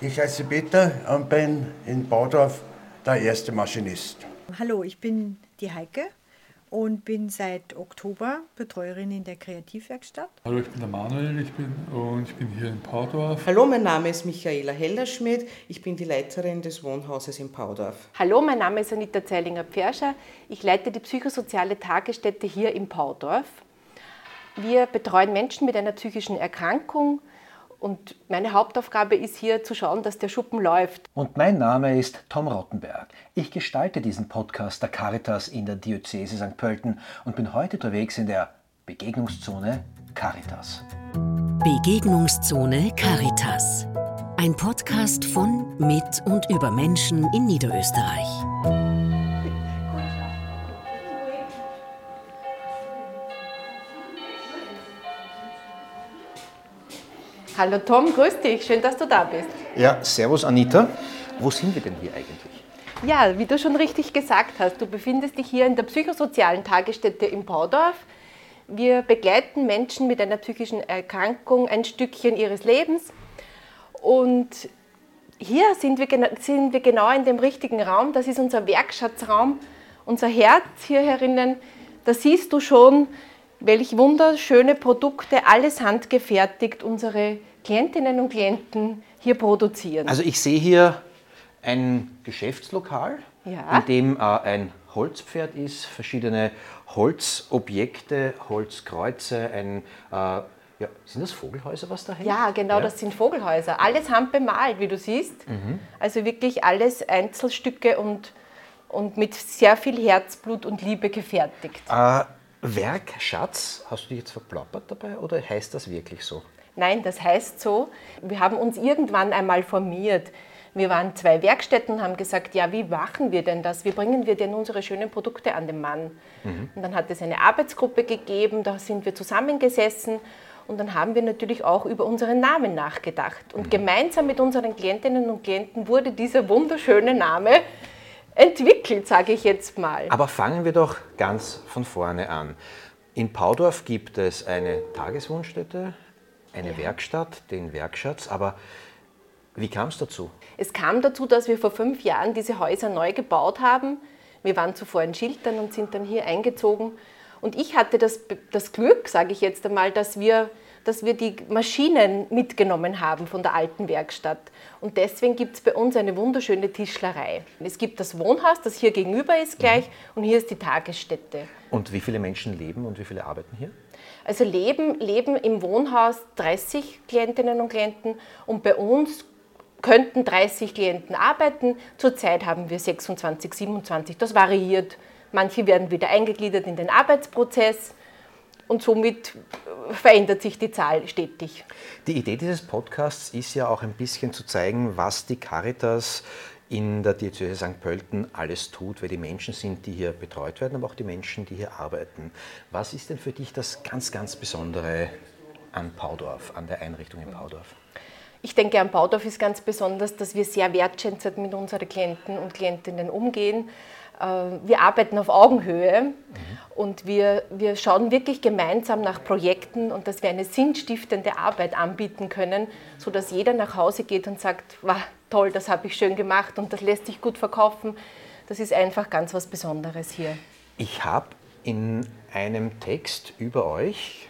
Ich heiße Peter und bin in Baudorf der erste Maschinist. Hallo, ich bin die Heike und bin seit Oktober Betreuerin in der Kreativwerkstatt. Hallo, ich bin der Manuel ich bin, und ich bin hier in Paudorf. Hallo, mein Name ist Michaela Hellerschmidt. Ich bin die Leiterin des Wohnhauses in Paudorf. Hallo, mein Name ist Anita Zeilinger-Pferscher. Ich leite die psychosoziale Tagesstätte hier in Paudorf. Wir betreuen Menschen mit einer psychischen Erkrankung, und meine Hauptaufgabe ist hier zu schauen, dass der Schuppen läuft. Und mein Name ist Tom Rottenberg. Ich gestalte diesen Podcast der Caritas in der Diözese St. Pölten und bin heute unterwegs in der Begegnungszone Caritas. Begegnungszone Caritas. Ein Podcast von, mit und über Menschen in Niederösterreich. Hallo Tom, grüß dich, schön, dass du da bist. Ja, servus Anita. Wo sind wir denn hier eigentlich? Ja, wie du schon richtig gesagt hast, du befindest dich hier in der psychosozialen Tagesstätte in Paudorf. Wir begleiten Menschen mit einer psychischen Erkrankung ein Stückchen ihres Lebens. Und hier sind wir, sind wir genau in dem richtigen Raum. Das ist unser Werkschatzraum, unser Herz hier herinnen. Da siehst du schon, welch wunderschöne Produkte, alles handgefertigt, unsere Klientinnen und Klienten hier produzieren. Also ich sehe hier ein Geschäftslokal, ja. in dem äh, ein Holzpferd ist, verschiedene Holzobjekte, Holzkreuze, ein äh, ja, sind das Vogelhäuser, was da hängt? Ja, genau, ja. das sind Vogelhäuser. Alles handbemalt, wie du siehst. Mhm. Also wirklich alles Einzelstücke und, und mit sehr viel Herzblut und Liebe gefertigt. Äh, Werkschatz, hast du dich jetzt verplappert dabei oder heißt das wirklich so? Nein, das heißt so. Wir haben uns irgendwann einmal formiert. Wir waren zwei Werkstätten und haben gesagt, ja, wie machen wir denn das? Wie bringen wir denn unsere schönen Produkte an den Mann? Mhm. Und dann hat es eine Arbeitsgruppe gegeben, da sind wir zusammengesessen und dann haben wir natürlich auch über unseren Namen nachgedacht. Und mhm. gemeinsam mit unseren Klientinnen und Klienten wurde dieser wunderschöne Name entwickelt, sage ich jetzt mal. Aber fangen wir doch ganz von vorne an. In Paudorf gibt es eine Tageswohnstätte, eine ja. Werkstatt, den Werkschatz, aber wie kam es dazu? Es kam dazu, dass wir vor fünf Jahren diese Häuser neu gebaut haben. Wir waren zuvor in Schiltern und sind dann hier eingezogen. Und ich hatte das, das Glück, sage ich jetzt einmal, dass wir dass wir die Maschinen mitgenommen haben von der alten Werkstatt. Und deswegen gibt es bei uns eine wunderschöne Tischlerei. Es gibt das Wohnhaus, das hier gegenüber ist gleich, mhm. und hier ist die Tagesstätte. Und wie viele Menschen leben und wie viele arbeiten hier? Also leben, leben im Wohnhaus 30 Klientinnen und Klienten und bei uns könnten 30 Klienten arbeiten. Zurzeit haben wir 26, 27. Das variiert. Manche werden wieder eingegliedert in den Arbeitsprozess und somit verändert sich die Zahl stetig. Die Idee dieses Podcasts ist ja auch ein bisschen zu zeigen, was die Caritas in der Diözese St. Pölten alles tut, wer die Menschen sind, die hier betreut werden, aber auch die Menschen, die hier arbeiten. Was ist denn für dich das ganz, ganz Besondere an Paudorf, an der Einrichtung in Paudorf? Ich denke, an Paudorf ist ganz besonders, dass wir sehr wertschätzend mit unseren Klienten und Klientinnen umgehen. Äh, wir arbeiten auf Augenhöhe mhm. und wir, wir schauen wirklich gemeinsam nach Projekten und dass wir eine sinnstiftende Arbeit anbieten können, sodass jeder nach Hause geht und sagt, wow, toll, das habe ich schön gemacht und das lässt sich gut verkaufen. Das ist einfach ganz was Besonderes hier. Ich habe in einem Text über euch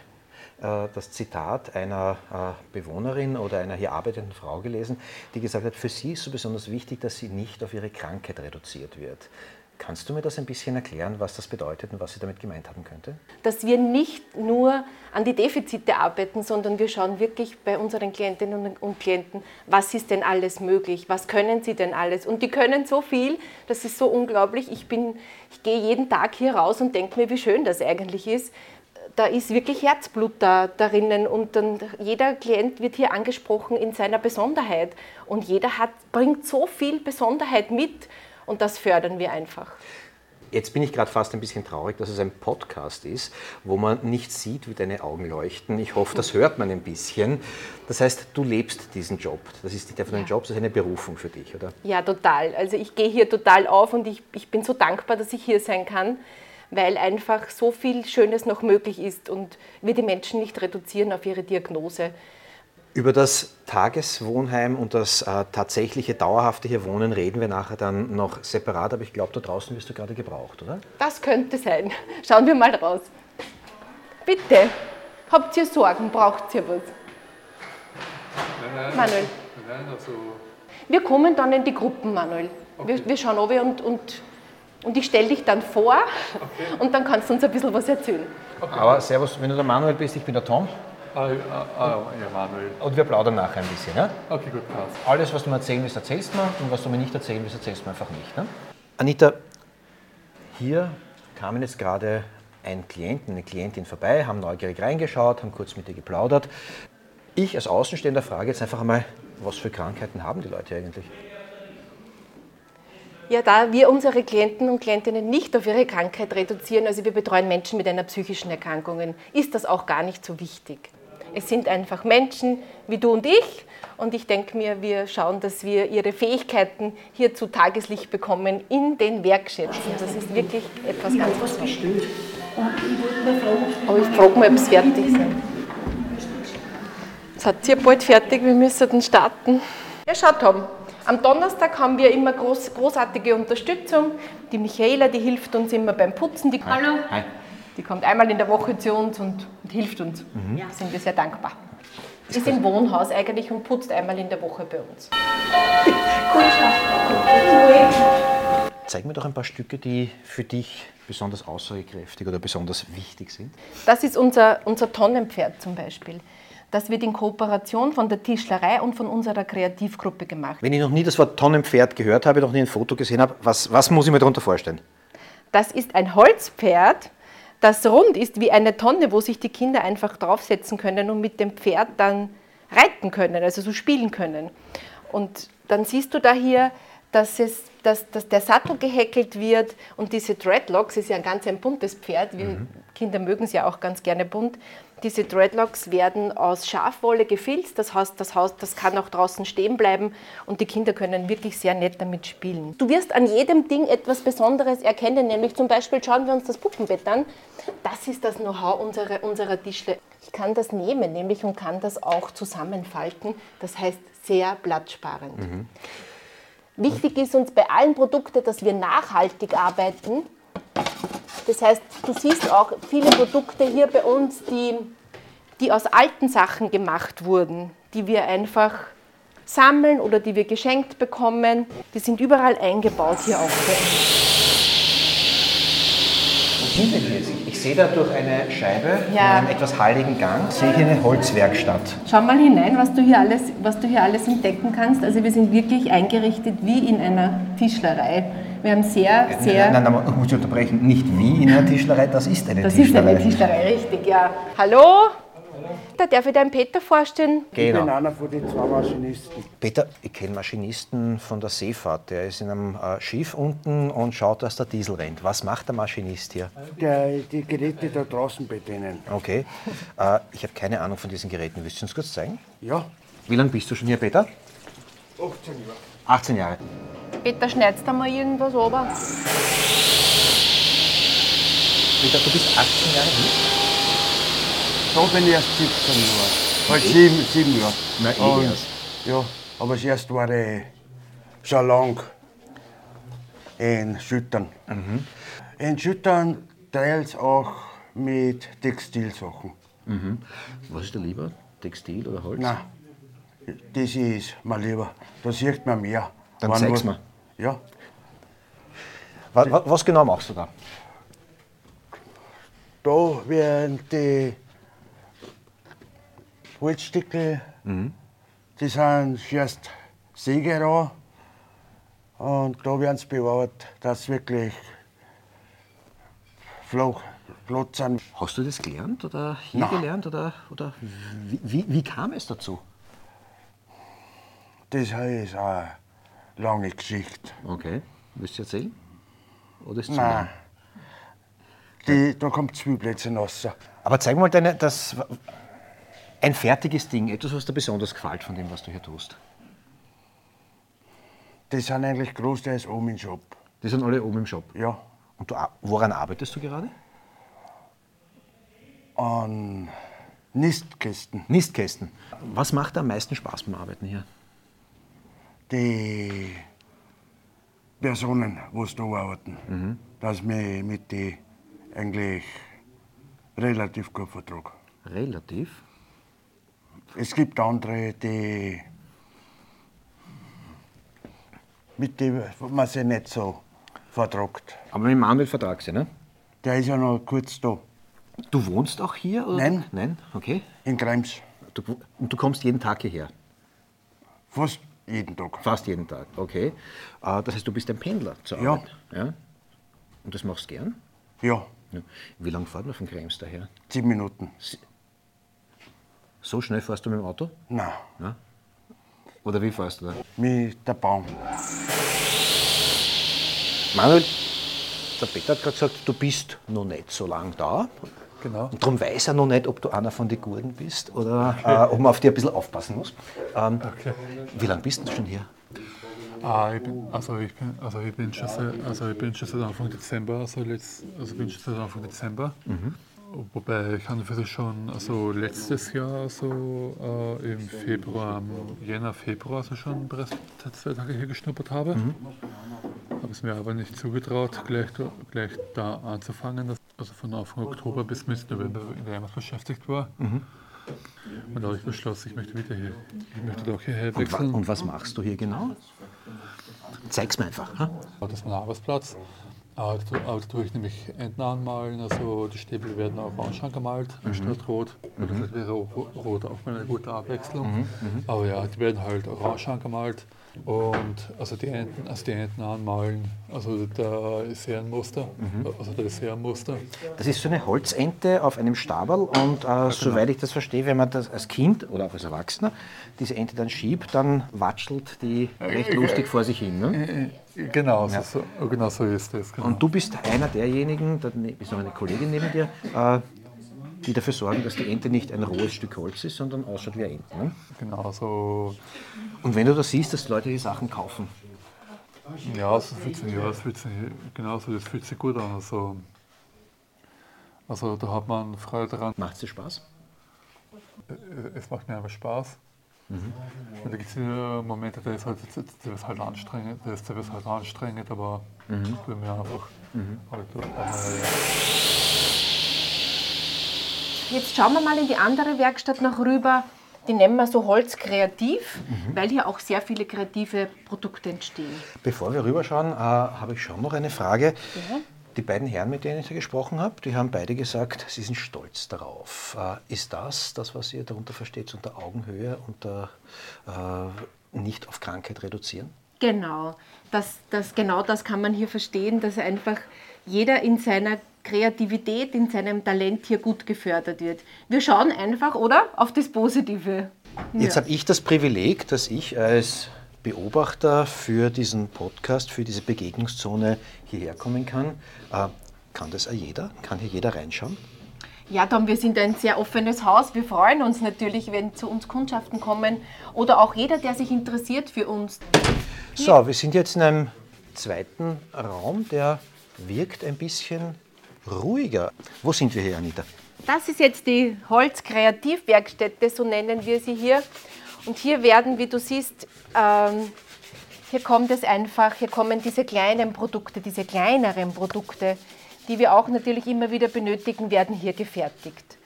äh, das Zitat einer äh, Bewohnerin oder einer hier arbeitenden Frau gelesen, die gesagt hat, für sie ist so besonders wichtig, dass sie nicht auf ihre Krankheit reduziert wird. Kannst du mir das ein bisschen erklären, was das bedeutet und was sie damit gemeint haben könnte? Dass wir nicht nur an die Defizite arbeiten, sondern wir schauen wirklich bei unseren Klientinnen und Klienten, was ist denn alles möglich, was können sie denn alles. Und die können so viel, das ist so unglaublich. Ich, bin, ich gehe jeden Tag hier raus und denke mir, wie schön das eigentlich ist. Da ist wirklich Herzblut da, darinnen und dann jeder Klient wird hier angesprochen in seiner Besonderheit. Und jeder hat, bringt so viel Besonderheit mit und das fördern wir einfach. Jetzt bin ich gerade fast ein bisschen traurig, dass es ein Podcast ist, wo man nicht sieht, wie deine Augen leuchten. Ich hoffe, das hört man ein bisschen. Das heißt, du lebst diesen Job. Das ist nicht einfach ein Job, das ist eine Berufung für dich, oder? Ja, total. Also ich gehe hier total auf und ich, ich bin so dankbar, dass ich hier sein kann, weil einfach so viel Schönes noch möglich ist und wir die Menschen nicht reduzieren auf ihre Diagnose. Über das Tageswohnheim und das äh, tatsächliche dauerhafte hier Wohnen reden wir nachher dann noch separat, aber ich glaube, da draußen wirst du gerade gebraucht, oder? Das könnte sein. Schauen wir mal raus. Bitte, habt ihr Sorgen? Braucht ihr was? Nein, nein, Manuel. Nein, also Wir kommen dann in die Gruppen, Manuel. Wir, wir schauen runter und, und, und ich stelle dich dann vor und dann kannst du uns ein bisschen was erzählen. Aber servus, wenn du der Manuel bist, ich bin der Tom Ah, ah, ah, ja, Manuel. und wir plaudern nachher ein bisschen. Ja? Okay, gut, passt. Alles, was du mir erzählen willst, erzählst du mir und was du mir nicht erzählen willst, erzählst du mir einfach nicht. Ne? Anita, hier kamen jetzt gerade ein Klient, eine Klientin vorbei, haben neugierig reingeschaut, haben kurz mit dir geplaudert. Ich als Außenstehender frage jetzt einfach einmal, was für Krankheiten haben die Leute eigentlich? Ja, da wir unsere Klienten und Klientinnen nicht auf ihre Krankheit reduzieren, also wir betreuen Menschen mit einer psychischen Erkrankung, ist das auch gar nicht so wichtig. Es sind einfach Menschen wie du und ich und ich denke mir, wir schauen, dass wir ihre Fähigkeiten hier zu Tageslicht bekommen in den Werkschätzen. Das ist wirklich etwas ganz was bestellt. Und ich wollte mal fragen, Aber ich frage mal, ob es fertig ist. Seid ihr bald fertig? Wir müssen dann starten. Ja, schaut Tom. Am Donnerstag haben wir immer groß, großartige Unterstützung. Die Michaela, die hilft uns immer beim Putzen. Die, Hallo. Hi. Die kommt einmal in der Woche zu uns und, und hilft uns. Da sind wir sehr dankbar. Ist im Wohnhaus eigentlich und putzt einmal in der Woche bei uns. Zeig mir doch ein paar Stücke, die für dich besonders aussagekräftig oder besonders wichtig sind. Das ist unser, unser Tonnenpferd zum Beispiel. Das wird in Kooperation von der Tischlerei und von unserer Kreativgruppe gemacht. Wenn ich noch nie das Wort Tonnenpferd gehört habe, noch nie ein Foto gesehen habe, was, was muss ich mir darunter vorstellen? Das ist ein Holzpferd, das rund ist wie eine Tonne, wo sich die Kinder einfach draufsetzen können und mit dem Pferd dann reiten können, also so spielen können. Und dann siehst du da hier, dass, es, dass, dass der Sattel gehäkelt wird und diese Dreadlocks, ist ja ein ganz ein buntes Pferd, wir Kinder mögen es ja auch ganz gerne bunt, diese Dreadlocks werden aus Schafwolle gefilzt, das heißt, das Haus das kann auch draußen stehen bleiben und die Kinder können wirklich sehr nett damit spielen. Du wirst an jedem Ding etwas Besonderes erkennen, nämlich zum Beispiel schauen wir uns das Puppenbett an. Das ist das Know-how unserer, unserer Tischler. Ich kann das nehmen, nämlich und kann das auch zusammenfalten. Das heißt sehr platzsparend. Wichtig ist uns bei allen Produkten, dass wir nachhaltig arbeiten. Das heißt, du siehst auch viele Produkte hier bei uns, die, die aus alten Sachen gemacht wurden, die wir einfach sammeln oder die wir geschenkt bekommen. Die sind überall eingebaut hier auch. Was sind denn jetzt? Sehe da durch eine Scheibe Ja. in einem etwas halligen Gang, sehe ich eine Holzwerkstatt. Schau mal hinein, was du, hier alles, was du hier alles entdecken kannst. Also wir sind wirklich eingerichtet wie in einer Tischlerei. Wir haben sehr, sehr... Nein, nein, nein, muss ich unterbrechen. Nicht wie in einer Tischlerei, das ist eine Das ist Tischlerei. eine Tischlerei, richtig, ja. Hallo? Da darf ich deinen Peter vorstellen. Ich bin Genau. einer von den zwei Maschinisten. Peter, ich kenne Maschinisten von der Seefahrt. Der ist in einem äh, Schiff unten und schaut, dass der Diesel rennt. Was macht der Maschinist hier? Der die Geräte da draußen bedienen. Okay. Äh, ich habe keine Ahnung von diesen Geräten. Willst du uns kurz zeigen? Ja, Wie lange bist du schon hier, Peter? 18 Jahre. 18 Jahre. Peter, schneidest du mal irgendwas runter? Peter, du bist 18 Jahre hier? Da bin ich erst 17 Jahre. Halt sieben, sieben Jahre. Na, eh Und- erst. Ja, aber das erste war ich schon lang in Schüttern. In Schüttern teils auch mit Textilsachen. Was ist dir lieber? Textil oder Holz? Nein, das ist mir lieber. Da sieht man mehr. Dann Wenn zeig's man- mir. Ja, Was, was, was genau machst du da? da werden die Holzstücke, die sind erst Sägerer und da werden sie bearbeitet, dass wirklich flach, flott sind. Hast du das gelernt oder hier Nein. gelernt? Oder, oder wie, wie, wie kam es dazu? Das ist eine lange Geschichte. Okay. Willst du erzählen? Oder ist Nein. Die, da kommt Zwiebelplätze raus. Aber zeig mal deine, das, ein fertiges Ding, etwas, was dir besonders gefällt von dem, was du hier tust. Die sind eigentlich großteils oben im Shop. Die sind alle oben im Shop. Ja, Und du, ar- woran arbeitest du gerade? an Nistkästen. Nistkästen. Was macht am meisten Spaß beim Arbeiten hier? Die Personen, wo da arbeiten, dass mich mit die eigentlich relativ gut vertrage. Relativ. Es gibt andere, die mit denen man sich nicht so vertragt. Aber mit Manuel vertragst du, ne? Der ist ja noch kurz da, Du wohnst auch hier? Oder? Nein. Nein, okay. in Krems. Du, und du kommst jeden Tag hierher? Fast jeden Tag. Fast jeden Tag, okay. Äh, Das heißt, du bist ein Pendler zur Ja. Arbeit? Ja. Und das machst du gern? Ja, Ja. Wie lange fährt man von Krems daher? zehn Minuten. So schnell fährst du mit dem Auto? Nein, Oder wie fährst du da? mit der Bahn. Manuel, der Peter hat gerade gesagt, du bist noch nicht so lange da. Genau. Und darum weiß er noch nicht, ob du einer von den Gurken bist oder äh, ob man auf dich ein bisschen aufpassen muss. Ähm, Okay. Wie lange bist du schon hier? Ah, ich bin, also ich bin, also ich bin schon seit, also ich bin schon seit Anfang Dezember, also letzt, also bin schon seit Anfang Dezember. Wobei ich sich schon, also letztes Jahr, so äh, im Februar, im Jänner, Februar, also schon bereits zwei Tage hier geschnuppert habe. Habe es mir aber nicht zugetraut, gleich, da- gleich da anzufangen. Das- Also von Anfang Oktober bis Mitte November in der Heimat beschäftigt war. Und da habe ich beschlossen, ich möchte wieder hier, ich möchte doch hierher Und, wa wechseln. und was machst du hier genau? Zeig's mir einfach. Ha? Das ist mein Arbeitsplatz. Aber da, aber da tue ich nämlich Enten anmalen, also die Stäbe werden orange angemalt, anstatt rot. Das wäre ro- rot auch mal eine gute Abwechslung. Aber ja, die werden halt orange angemalt. Und also die Enten, also die Enten anmalen, also da ist ja ein Muster, also da ist ja ein Muster. Das ist so eine Holzente auf einem Stabel und äh, soweit ich das verstehe, wenn man das als Kind oder auch als Erwachsener diese Ente dann schiebt, dann watschelt die recht lustig vor sich hin. Ne? Genau, so, so, genau so ist es. Genau. Und du bist einer derjenigen, da ne- ist noch eine Kollegin neben dir, äh, die dafür sorgen, dass die Ente nicht ein rohes Stück Holz ist, sondern ausschaut wie eine Ente. Ne? genau so Und wenn du das siehst, dass Leute die Sachen kaufen, Ja, das fühlt sich, ja, das fühlt sich, genau so, das fühlt sich gut an. Also, also da hat man Freude daran. macht es dir Spaß? Es macht mir einfach Spaß. Und da gibt es Momente, da ist halt, ist halt anstrengend, ist, ist halt anstrengend, aber ich tue mir einfach halt, einmal, Jetzt schauen wir mal in die andere Werkstatt noch rüber. Die nennen wir so Holz kreativ, weil hier auch sehr viele kreative Produkte entstehen. Bevor wir rüberschauen, äh, habe ich schon noch eine Frage. Die beiden Herren, mit denen ich hier gesprochen habe, die haben beide gesagt, sie sind stolz darauf. Äh, ist das das, was ihr darunter versteht, unter Augenhöhe, unter äh, nicht auf Krankheit reduzieren? Genau, das, das, genau das kann man hier verstehen, dass einfach jeder in seiner Kreativität, in seinem Talent hier gut gefördert wird. Wir schauen einfach, oder? Auf das Positive. Jetzt habe ich das Privileg, dass ich als Beobachter für diesen Podcast, für diese Begegnungszone hierher kommen kann. Äh, kann das auch jeder? Kann hier jeder reinschauen? Ja, Tom, wir sind ein sehr offenes Haus. Wir freuen uns natürlich, wenn zu uns Kundschaften kommen oder auch jeder, der sich interessiert für uns. So, wir sind jetzt in einem zweiten Raum, der wirkt ein bisschen ruhiger. Wo sind wir hier, Anita? Das ist jetzt die Holzkreativwerkstätte, so nennen wir sie hier. Und hier werden, wie du siehst, ähm, hier kommt es einfach, hier kommen diese kleinen Produkte, diese kleineren Produkte, die wir auch natürlich immer wieder benötigen, werden hier gefertigt.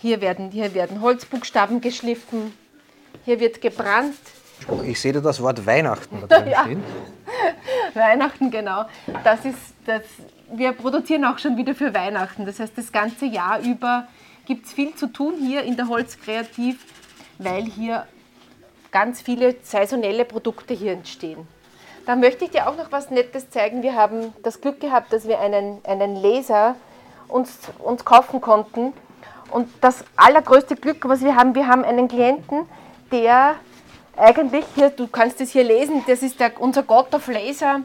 Hier werden, hier werden Holzbuchstaben geschliffen, hier wird gebrannt, Ich sehe da das Wort Weihnachten da drin Ja. stehen. Weihnachten, genau. Das ist, das, wir produzieren auch schon wieder für Weihnachten. Das heißt, das ganze Jahr über gibt es viel zu tun hier in der Holzkreativ, weil hier ganz viele saisonelle Produkte hier entstehen. Da möchte ich dir auch noch was Nettes zeigen. Wir haben das Glück gehabt, dass wir einen, einen Laser uns, uns kaufen konnten. Und das allergrößte Glück, was wir haben, wir haben einen Klienten, der eigentlich, hier, du kannst es hier lesen, das ist der, unser God of Laser,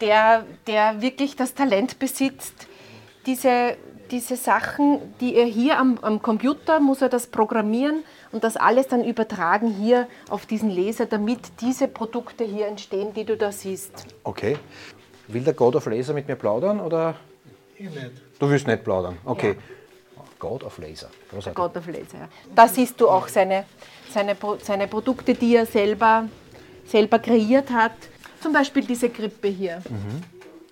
der, der wirklich das Talent besitzt, diese, diese Sachen, die er hier am, am Computer, muss er das programmieren und das alles dann übertragen hier auf diesen Laser, damit diese Produkte hier entstehen, die du da siehst. Okay. Will der God of Laser mit mir plaudern oder? Ich nicht. Du willst nicht plaudern, okay. God of Laser. Großartig. God of Laser. Ja. Da siehst du auch seine, seine, seine Produkte, die er selber, selber kreiert hat. Zum Beispiel diese Krippe hier.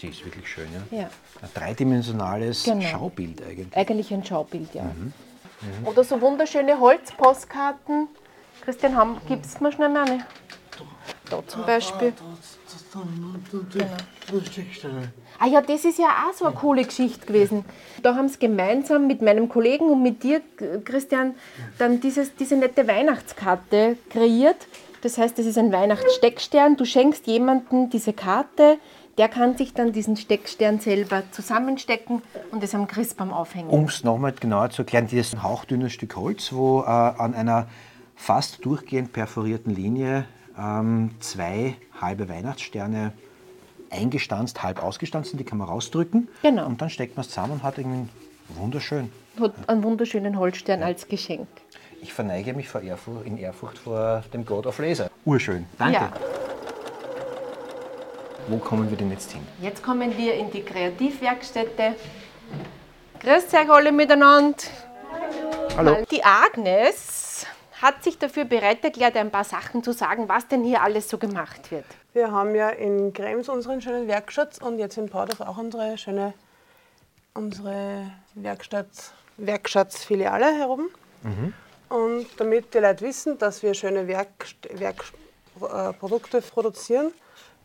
Die ist wirklich schön, ja. Ja. Ein dreidimensionales Genau. Schaubild eigentlich. Eigentlich ein Schaubild, ja. Mhm. Oder so wunderschöne Holzpostkarten. Christian, gibst du mir schnell mal eine? Da zum Beispiel. Ah ja, das ist ja auch so eine coole Geschichte gewesen. Da haben sie gemeinsam mit meinem Kollegen und mit dir, Christian, dann dieses, diese nette Weihnachtskarte kreiert. Das heißt, das ist ein Weihnachtssteckstern. Du schenkst jemandem diese Karte, der kann sich dann diesen Steckstern selber zusammenstecken und es am Christbaum aufhängen. Um es nochmal genauer zu erklären, dieses ein hauchdünnes Stück Holz, wo äh, an einer fast durchgehend perforierten Linie ähm, zwei halbe Weihnachtssterne eingestanzt, halb ausgestanzt sind, die kann man rausdrücken. Genau. Und dann steckt man es zusammen und hat irgendwie wunderschön. Hat einen wunderschönen Holzstern als Geschenk. Ich verneige mich vor Ehrfurcht, in Ehrfurcht vor dem God of Laser. Urschön. Danke. Ja. Wo kommen wir denn jetzt hin? Jetzt kommen wir in die Kreativwerkstätte. Grüß euch alle miteinander. Hallo. Die Agnes hat sich dafür bereit erklärt, ein paar Sachen zu sagen, was denn hier alles so gemacht wird. Wir haben ja in Krems unseren schönen Werkstatt und jetzt in Paudorf auch unsere schöne unsere Werkstatt, Werkstattsfiliale herum. Und damit die Leute wissen, dass wir schöne Werkst- Werkprodukte äh, Produkte produzieren,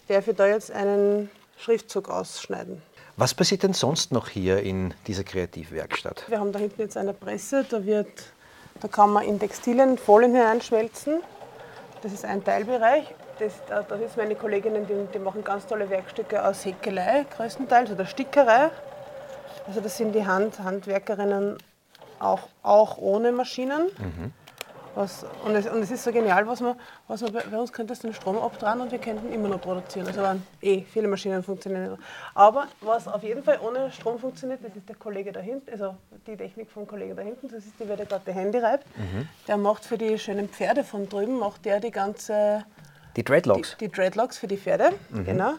darf ich da jetzt einen Schriftzug ausschneiden. Was passiert denn sonst noch hier in dieser Kreativwerkstatt? Wir haben da hinten jetzt eine Presse, da, wird, da kann man in Textilien Folien hineinschmelzen. Das ist ein Teilbereich. Das, da, da sitzen meine Kolleginnen, die, die machen ganz tolle Werkstücke aus Häkelei größtenteils oder Stickerei. Also das sind die Hand, Handwerkerinnen auch, auch ohne Maschinen. Was, und, es, und es ist so genial, was man, was man bei, bei uns könnte es den Strom abdrehen und wir könnten immer noch produzieren. Also waren eh viele Maschinen funktionieren. nicht. Aber was auf jeden Fall ohne Strom funktioniert, das ist der Kollege da hinten, also die Technik vom Kollegen da hinten, das ist die, wer der gerade die Handy reibt. Der macht für die schönen Pferde von drüben, macht der die ganze Die Dreadlocks. die, die Dreadlocks für die Pferde, genau.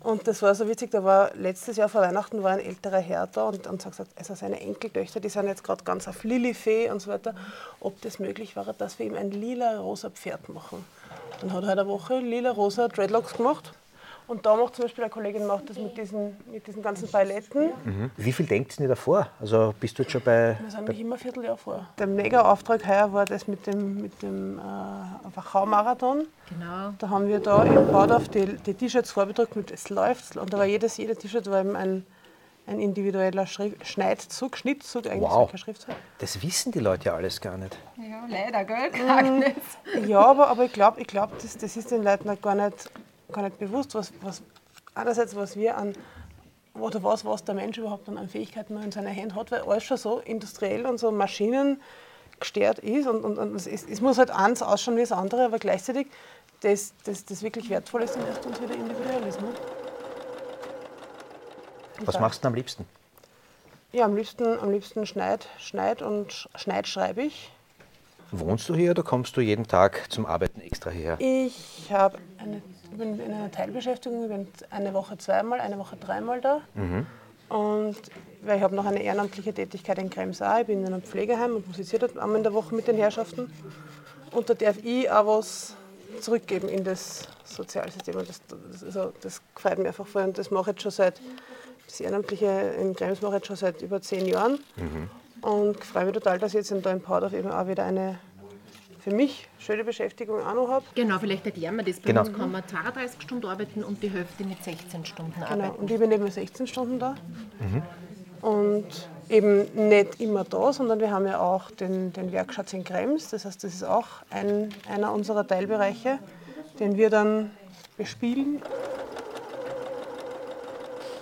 Und das war so witzig, da war letztes Jahr vor Weihnachten war ein älterer Herr da und, und hat gesagt, also seine Enkeltöchter, die sind jetzt gerade ganz auf Lilifee und so weiter, ob das möglich wäre, dass wir ihm ein lila-rosa Pferd machen. Dann hat er halt eine Woche lila-rosa Dreadlocks gemacht. Und da macht zum Beispiel eine Kollegin macht das mit diesen, mit diesen ganzen Paletten. Wie viel denkt ihr davor? Also bist du jetzt schon bei. Wir sind nämlich immer ein Vierteljahr vor. Der Mega-Auftrag heuer war das mit dem, mit dem äh, Wachau-Marathon. Genau. Da haben wir da in Baudorf die, die T-Shirts vorbedruckt mit Es läuft. Und da war jedes, jedes T-Shirt war eben ein, ein individueller Schrift, Schneidzug, Schnittzug, eigentlich Wow. Schriftzug. Das wissen die Leute ja alles gar nicht. Ja, leider, gell, Agnes? Ja, aber, aber ich glaube, ich glaub, das, das ist den Leuten auch gar nicht, gar nicht bewusst, was, was einerseits, was wir an oder was, was der Mensch überhaupt an Fähigkeiten in seiner Hand hat, weil alles schon so industriell und so Maschinen gestört ist und, und, und es, ist- es muss halt eins ausschauen wie das andere, aber gleichzeitig das, das, das wirklich wertvoll ist, dann erst uns wieder Individualismus. Was machst du denn am liebsten? Ja, am liebsten, am liebsten schneid, schneid und sch- schneid schreibe ich. Wohnst du hier oder kommst du jeden Tag zum Arbeiten extra hierher? Ich habe eine, bin in einer Teilbeschäftigung, ich bin eine Woche zweimal, eine Woche dreimal da. Und weil ich habe noch eine ehrenamtliche Tätigkeit in Krems auch. Ich bin in einem Pflegeheim und musiziere dort einmal in der Woche mit den Herrschaften. Und da darf ich auch was zurückgeben in das Sozialsystem. Und das, das, also, das gefällt mir einfach voll. Und das mache ich jetzt schon seit, das Ehrenamtliche in Krems mache ich jetzt schon seit über zehn Jahren. Und freue mich total, dass ich jetzt in in Paudorf eben auch wieder eine für mich schöne Beschäftigung auch noch habe. Genau, vielleicht erklären wir das. Bei Genau. uns kann man 32 Stunden arbeiten und die Hälfte mit 16 Stunden Genau. arbeiten. Und ich bin eben 16 Stunden da. Und eben nicht immer da, sondern wir haben ja auch den, den Werkschatz in Krems. Das heißt, das ist auch ein, einer unserer Teilbereiche, den wir dann bespielen.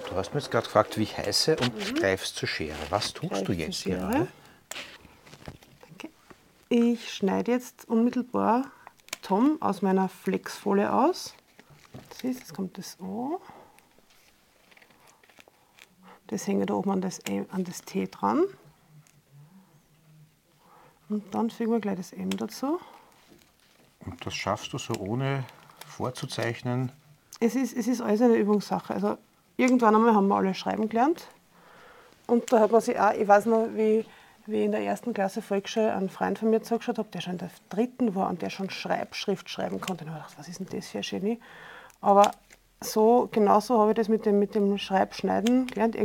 Du hast mir jetzt gerade gefragt, wie ich heiße und greifst zur Schere. Was tust du Greife jetzt gerade? Danke. Ich schneide jetzt unmittelbar Tom aus meiner Flexfolie aus. Siehst, jetzt kommt das O. Das hänge da oben an das, M- an das T dran. Und dann fügen wir gleich das M dazu. Und das schaffst du so ohne vorzuzeichnen. Es ist, es ist alles eine Übungssache. Also irgendwann einmal haben wir alle schreiben gelernt. Und da hat man sich auch, ich weiß noch, wie wie ich in der ersten Klasse Volksschule einen Freund von mir zugeschaut habe, der schon in der dritten war und der schon Schreibschrift schreiben konnte. Und ich habe gedacht, was ist denn das für ein Genie? Aber so, genauso habe ich das mit dem, mit dem Schreibschneiden gelernt.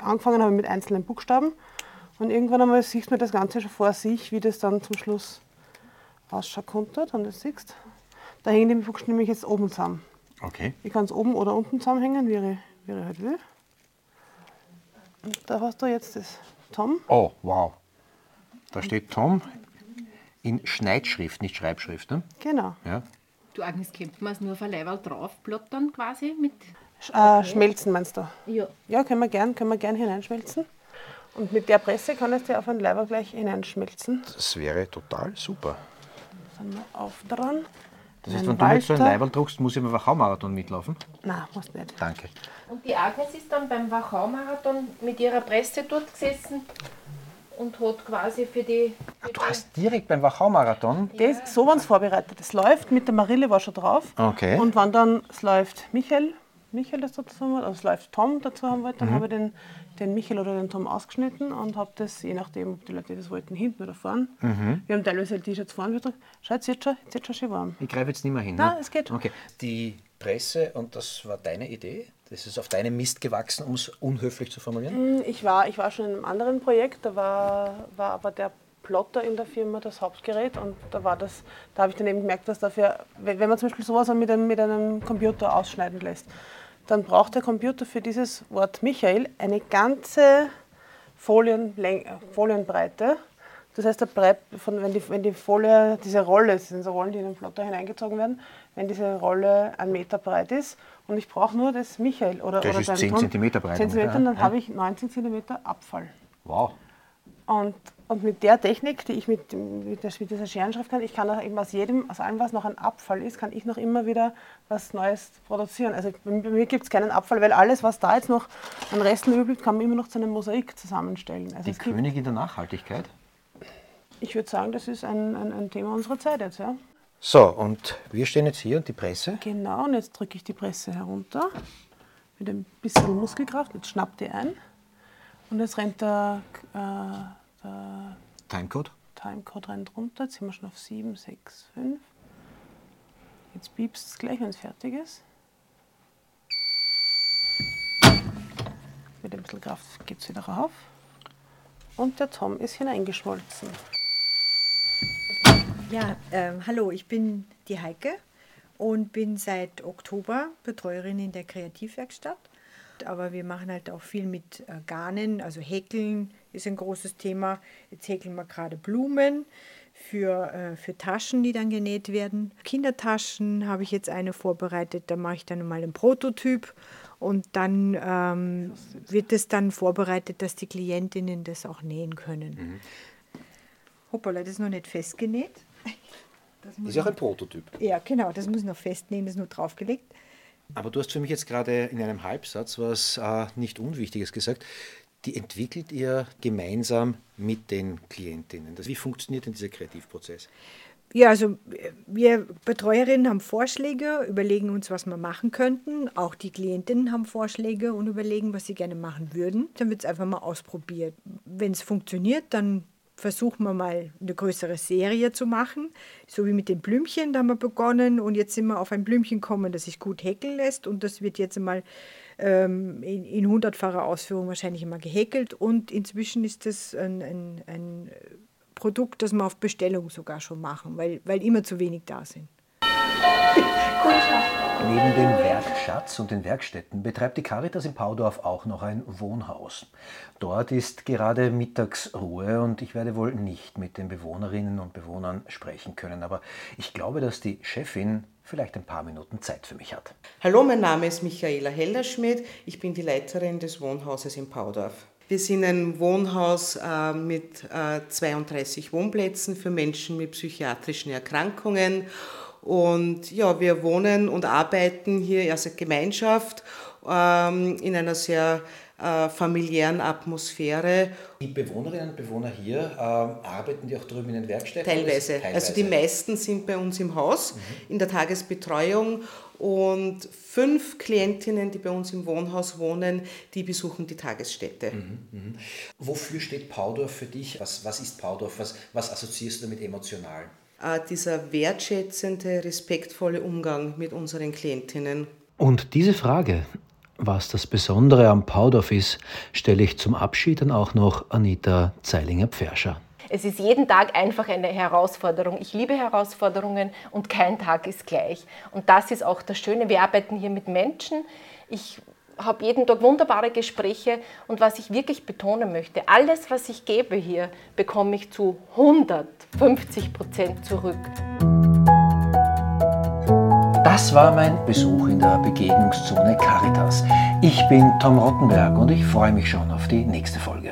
Angefangen habe ich mit einzelnen Buchstaben und irgendwann einmal siehst du mir das Ganze schon vor sich, wie das dann zum Schluss ausschauen konnte. Und das siehst Da hängen die Buchstaben nämlich jetzt oben zusammen. Okay. Ich kann es oben oder unten zusammenhängen, wie ich, wie ich halt will. Und da hast du jetzt das Tom. Oh, wow. Da steht Tom in Schneidschrift, nicht Schreibschrift. Ne? Genau. Ja. Du Agnes, könnte man es nur auf ein Leiberl draufplottern quasi mit? Äh, schmelzen meinst du? Ja. Ja, können wir gern, können wir gern hineinschmelzen. Und mit der Presse kann es dir auf ein Leiberl gleich hineinschmelzen. Das wäre total super. Dann sind wir auf dran. Das heißt, wenn du jetzt so ein Leiberl druckst, muss ich beim Wachau-Marathon mitlaufen? Nein, musst nicht. Danke. Und die Agnes ist dann beim Wachau-Marathon mit ihrer Presse dort gesessen und hat quasi für die. Für Du hast direkt beim Wachau-Marathon. Das, so waren es vorbereitet. Es läuft, mit der Marille war schon drauf. Okay. Und wenn dann es läuft Michael, Michael das dazu haben wollte, also es läuft Tom dazu haben wollte, dann Mhm. habe ich den, den Michael oder den Tom ausgeschnitten und habe das, je nachdem, ob die Leute das wollten, hinten oder vorne. Mhm. Wir haben teilweise T-Shirts vorne gedrückt. Schaut, jetzt wird schon, jetzt wird schon schön warm. Ich greife jetzt nicht mehr hin. Nein, ne? es geht. Okay. Die Presse, und das war deine Idee, das ist auf deinem Mist gewachsen, um es unhöflich zu formulieren? Mm, Ich war, ich war schon in einem anderen Projekt, da war, war aber der Plotter in der Firma das Hauptgerät und da war das, da habe ich dann eben gemerkt, dass dafür, wenn wenn man zum Beispiel sowas mit einem, mit einem Computer ausschneiden lässt, dann braucht der Computer für dieses Wort Michael eine ganze Folienläng Folienbreite. Das heißt, von, wenn, die, wenn die Folie, diese Rolle, das sind so Rollen, die in den Plotter hineingezogen werden, wenn diese Rolle ein Meter breit ist und ich brauche nur das Michael oder, Das oder ist den 10 Tom, Zentimeter breit 10 Zentimeter, ungefähr, dann ja. habe ich 19 Zentimeter Abfall. Wow. Und, und mit der Technik, die ich mit, mit, der, mit dieser Scherenschrift kann, ich kann auch eben aus jedem, aus allem, was noch ein Abfall ist, kann ich noch immer wieder was Neues produzieren. Also bei mir gibt es keinen Abfall, weil alles, was da jetzt noch an Resten übrig, kann man immer noch zu einem Mosaik zusammenstellen. Also Die Königin der Nachhaltigkeit. ich würde sagen, das ist ein, ein, ein Thema unserer Zeit jetzt. Ja. So, und wir stehen jetzt hier und die Presse. Genau, und jetzt drücke ich die Presse herunter mit ein bisschen Muskelkraft. Jetzt schnappt die ein und jetzt rennt der, äh, der Timecode. Timecode rennt runter. Jetzt sind wir schon auf 7, 6, 5. Jetzt piepst es gleich, wenn es fertig ist. Mit ein bisschen Kraft geht es wieder rauf. Und der Tom ist hineingeschmolzen. Ja, ähm, hallo, ich bin die Heike und bin seit Oktober Betreuerin in der Kreativwerkstatt. Aber wir machen halt auch viel mit äh, Garnen, also Häkeln ist ein großes Thema. Jetzt häkeln wir gerade Blumen für, äh, für Taschen, die dann genäht werden. Kindertaschen habe ich jetzt eine vorbereitet, da mache ich dann mal einen Prototyp und dann ähm, wird es dann vorbereitet, dass die Klientinnen das auch nähen können. Hoppala, das ist noch nicht festgenäht. Das muss Ist ja auch ein Prototyp. Ja, genau, das muss noch festnähen, das ist nur draufgelegt. Aber du hast für mich jetzt gerade in einem Halbsatz was äh, nicht Unwichtiges gesagt. Die entwickelt ihr gemeinsam mit den Klientinnen. Wie funktioniert denn dieser Kreativprozess? Ja, also wir Betreuerinnen haben Vorschläge, überlegen uns, was wir machen könnten. Auch die Klientinnen haben Vorschläge und überlegen, was sie gerne machen würden. Dann wird es einfach mal ausprobiert. Wenn es funktioniert, dann versuchen wir mal eine größere Serie zu machen. So wie mit den Blümchen, da haben wir begonnen und jetzt sind wir auf ein Blümchen gekommen, das sich gut häkeln lässt und das wird jetzt mal ähm, in, in hundertfacher Ausführung wahrscheinlich immer gehäkelt und inzwischen ist das ein, ein, ein Produkt, das wir auf Bestellung sogar schon machen, weil, weil immer zu wenig da sind. Neben dem Werkschatz und den Werkstätten betreibt die Caritas in Paudorf auch noch ein Wohnhaus. Dort ist gerade Mittagsruhe und ich werde wohl nicht mit den Bewohnerinnen und Bewohnern sprechen können. Aber ich glaube, dass die Chefin vielleicht ein paar Minuten Zeit für mich hat. Hallo, mein Name ist Michaela Hellerschmidt. Ich bin die Leiterin des Wohnhauses in Paudorf. Wir sind ein Wohnhaus äh, mit äh, 32 Wohnplätzen für Menschen mit psychiatrischen Erkrankungen. Und ja, wir wohnen und arbeiten hier als Gemeinschaft ähm, in einer sehr äh, familiären Atmosphäre. Die Bewohnerinnen und Bewohner hier ähm, arbeiten die auch drüben in den Werkstätten? Teilweise. Teilweise. Also die meisten sind bei uns im Haus, mhm. in der Tagesbetreuung und fünf Klientinnen, die bei uns im Wohnhaus wohnen, die besuchen die Tagesstätte. Mhm, mh. Wofür steht Paudorf für dich? Was, was ist Paudorf? Was, was assoziierst du damit emotional? Äh, dieser wertschätzende, respektvolle Umgang mit unseren Klientinnen. Und diese Frage, was das Besondere am Paudorf ist, stelle ich zum Abschied dann auch noch Anita Zeilinger-Pferscher. Es ist jeden Tag einfach eine Herausforderung. Ich liebe Herausforderungen und kein Tag ist gleich. Und das ist auch das Schöne. Wir arbeiten hier mit Menschen. Ich habe jeden Tag wunderbare Gespräche und was ich wirklich betonen möchte, alles, was ich gebe hier, bekomme ich zu 150 Prozent zurück. Das war mein Besuch in der Begegnungszone Caritas. Ich bin Tom Rottenberg und ich freue mich schon auf die nächste Folge.